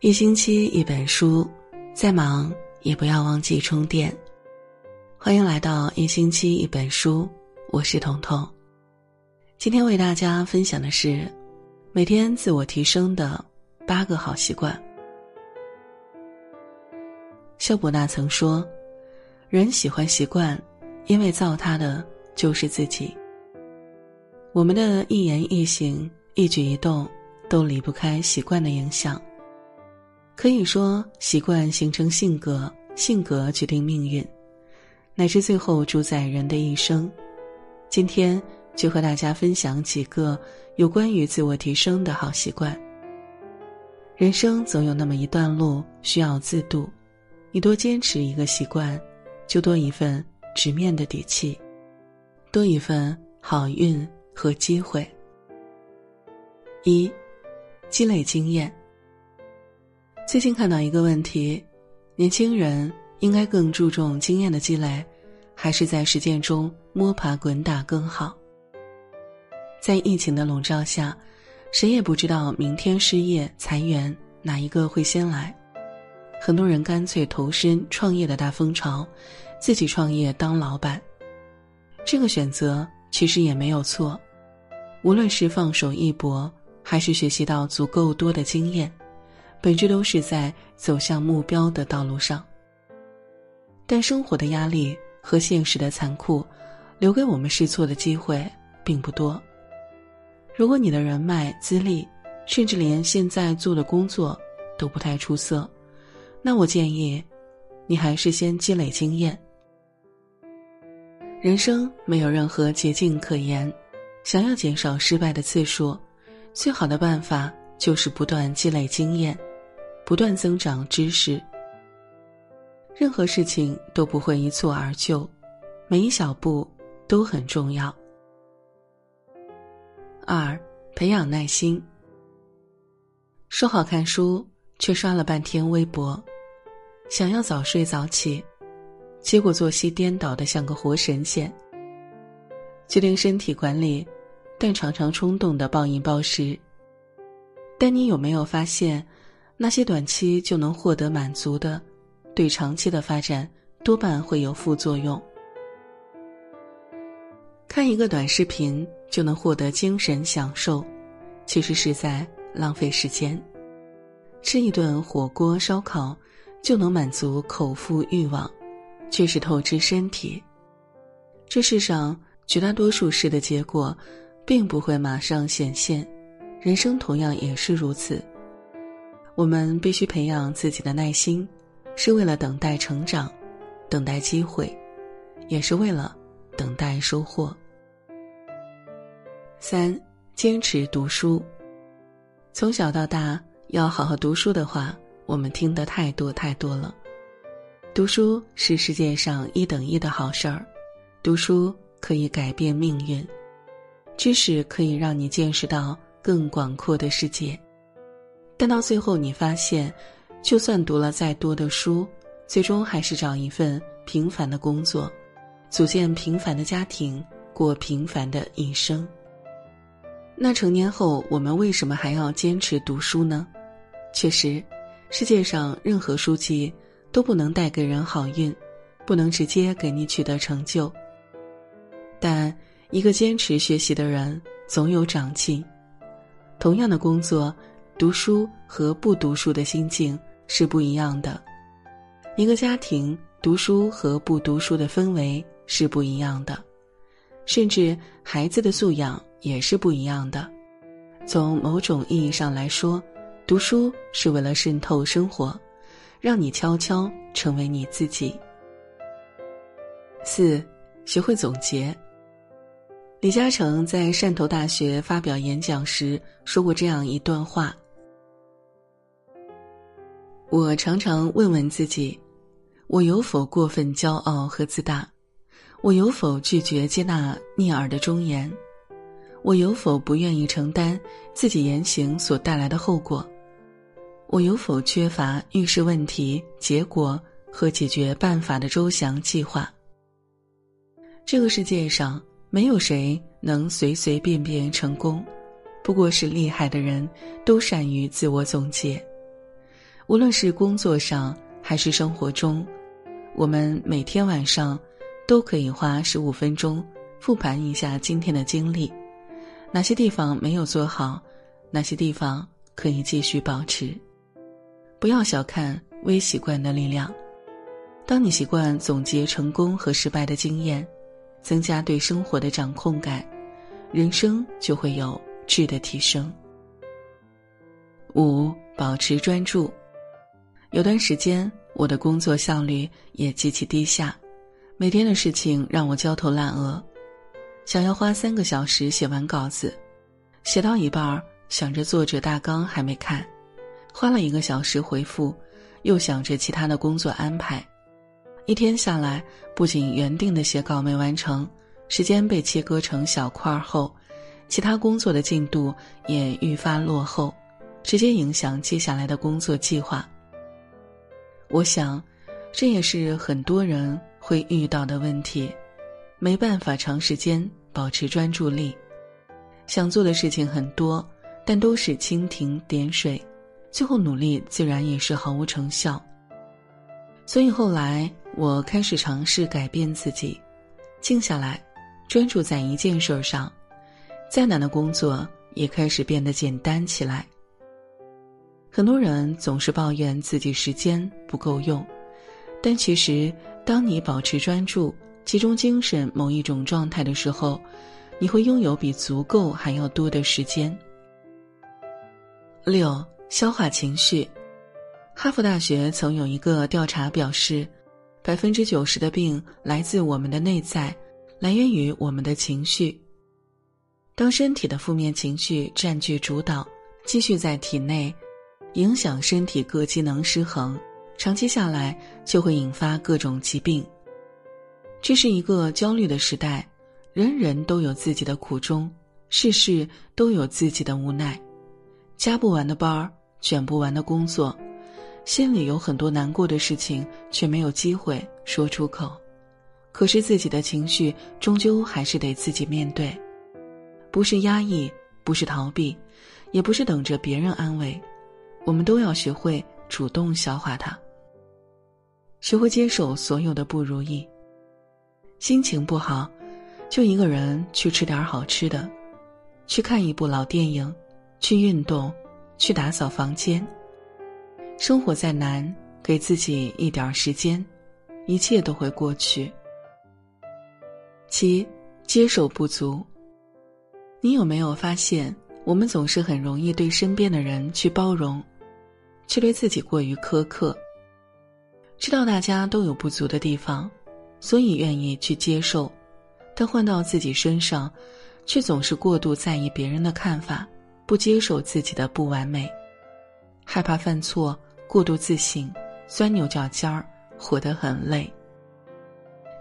一星期一本书，再忙也不要忘记充电。欢迎来到一星期一本书，我是彤彤。今天为大家分享的是每天自我提升的八个好习惯。肖伯纳曾说：“人喜欢习惯，因为造他的就是自己。”我们的一言一行、一举一动，都离不开习惯的影响。可以说，习惯形成性格，性格决定命运，乃至最后主宰人的一生。今天就和大家分享几个有关于自我提升的好习惯。人生总有那么一段路需要自渡，你多坚持一个习惯，就多一份直面的底气，多一份好运和机会。一，积累经验。最近看到一个问题：年轻人应该更注重经验的积累，还是在实践中摸爬滚打更好？在疫情的笼罩下，谁也不知道明天失业裁员哪一个会先来。很多人干脆投身创业的大风潮，自己创业当老板。这个选择其实也没有错，无论是放手一搏，还是学习到足够多的经验。本质都是在走向目标的道路上，但生活的压力和现实的残酷，留给我们试错的机会并不多。如果你的人脉资历，甚至连现在做的工作都不太出色，那我建议，你还是先积累经验。人生没有任何捷径可言，想要减少失败的次数，最好的办法就是不断积累经验。不断增长知识。任何事情都不会一蹴而就，每一小步都很重要。二，培养耐心。说好看书，却刷了半天微博，想要早睡早起，结果作息颠倒的像个活神仙。决定身体管理，但常常冲动的暴饮暴食。但你有没有发现？那些短期就能获得满足的，对长期的发展多半会有副作用。看一个短视频就能获得精神享受，其实是在浪费时间；吃一顿火锅烧烤就能满足口腹欲望，却是透支身体。这世上绝大多数事的结果，并不会马上显现，人生同样也是如此。我们必须培养自己的耐心，是为了等待成长，等待机会，也是为了等待收获。三，坚持读书。从小到大，要好好读书的话，我们听得太多太多了。读书是世界上一等一的好事儿，读书可以改变命运，知识可以让你见识到更广阔的世界。但到最后，你发现，就算读了再多的书，最终还是找一份平凡的工作，组建平凡的家庭，过平凡的一生。那成年后，我们为什么还要坚持读书呢？确实，世界上任何书籍都不能带给人好运，不能直接给你取得成就。但一个坚持学习的人，总有长进。同样的工作。读书和不读书的心境是不一样的，一个家庭读书和不读书的氛围是不一样的，甚至孩子的素养也是不一样的。从某种意义上来说，读书是为了渗透生活，让你悄悄成为你自己。四，学会总结。李嘉诚在汕头大学发表演讲时说过这样一段话。我常常问问自己：我有否过分骄傲和自大？我有否拒绝接纳逆耳的忠言？我有否不愿意承担自己言行所带来的后果？我有否缺乏预示问题结果和解决办法的周详计划？这个世界上没有谁能随随便便成功，不过是厉害的人都善于自我总结。无论是工作上还是生活中，我们每天晚上都可以花十五分钟复盘一下今天的经历，哪些地方没有做好，哪些地方可以继续保持。不要小看微习惯的力量。当你习惯总结成功和失败的经验，增加对生活的掌控感，人生就会有质的提升。五、保持专注。有段时间，我的工作效率也极其低下，每天的事情让我焦头烂额。想要花三个小时写完稿子，写到一半儿，想着作者大纲还没看，花了一个小时回复，又想着其他的工作安排。一天下来，不仅原定的写稿没完成，时间被切割成小块儿后，其他工作的进度也愈发落后，直接影响接下来的工作计划。我想，这也是很多人会遇到的问题，没办法长时间保持专注力，想做的事情很多，但都是蜻蜓点水，最后努力自然也是毫无成效。所以后来。我开始尝试改变自己，静下来，专注在一件事上，再难的工作也开始变得简单起来。很多人总是抱怨自己时间不够用，但其实，当你保持专注、集中精神某一种状态的时候，你会拥有比足够还要多的时间。六、消化情绪。哈佛大学曾有一个调查表示。百分之九十的病来自我们的内在，来源于我们的情绪。当身体的负面情绪占据主导，继续在体内影响身体各机能失衡，长期下来就会引发各种疾病。这是一个焦虑的时代，人人都有自己的苦衷，事事都有自己的无奈，加不完的班儿，卷不完的工作。心里有很多难过的事情，却没有机会说出口。可是自己的情绪终究还是得自己面对，不是压抑，不是逃避，也不是等着别人安慰，我们都要学会主动消化它，学会接受所有的不如意。心情不好，就一个人去吃点好吃的，去看一部老电影，去运动，去打扫房间。生活再难，给自己一点时间，一切都会过去。七，接受不足。你有没有发现，我们总是很容易对身边的人去包容，却对自己过于苛刻。知道大家都有不足的地方，所以愿意去接受，但换到自己身上，却总是过度在意别人的看法，不接受自己的不完美，害怕犯错。过度自信，钻牛角尖儿，活得很累。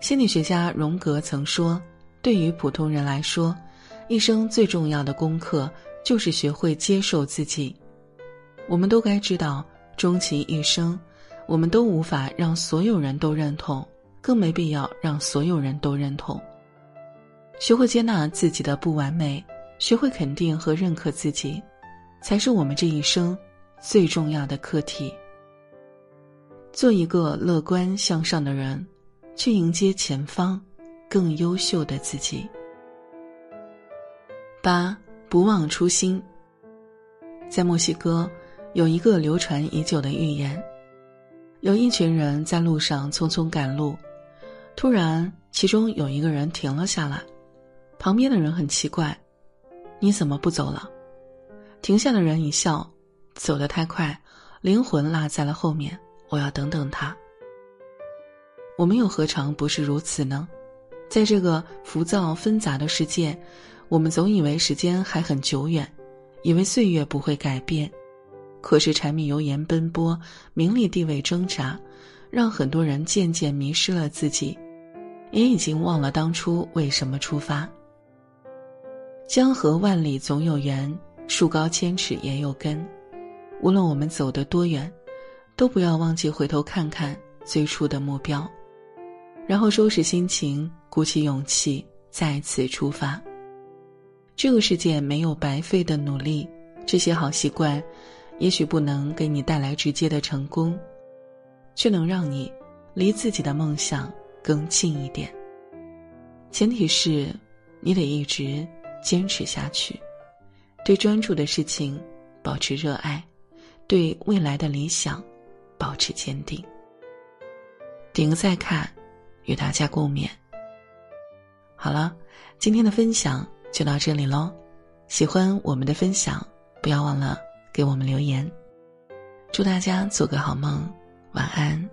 心理学家荣格曾说：“对于普通人来说，一生最重要的功课就是学会接受自己。”我们都该知道，终其一生，我们都无法让所有人都认同，更没必要让所有人都认同。学会接纳自己的不完美，学会肯定和认可自己，才是我们这一生。最重要的课题。做一个乐观向上的人，去迎接前方更优秀的自己。八不忘初心。在墨西哥，有一个流传已久的寓言：有一群人在路上匆匆赶路，突然，其中有一个人停了下来，旁边的人很奇怪：“你怎么不走了？”停下的人一笑。走得太快，灵魂落在了后面。我要等等他。我们又何尝不是如此呢？在这个浮躁纷杂的世界，我们总以为时间还很久远，以为岁月不会改变。可是柴米油盐奔波，名利地位挣扎，让很多人渐渐迷失了自己，也已经忘了当初为什么出发。江河万里总有源，树高千尺也有根。无论我们走得多远，都不要忘记回头看看最初的目标，然后收拾心情，鼓起勇气再次出发。这个世界没有白费的努力，这些好习惯，也许不能给你带来直接的成功，却能让你离自己的梦想更近一点。前提是，你得一直坚持下去，对专注的事情保持热爱，对未来的理想保持坚定。点个再看，与大家共勉。好了，今天的分享就到这里喽。喜欢我们的分享，不要忘了给我们留言。祝大家做个好梦，晚安。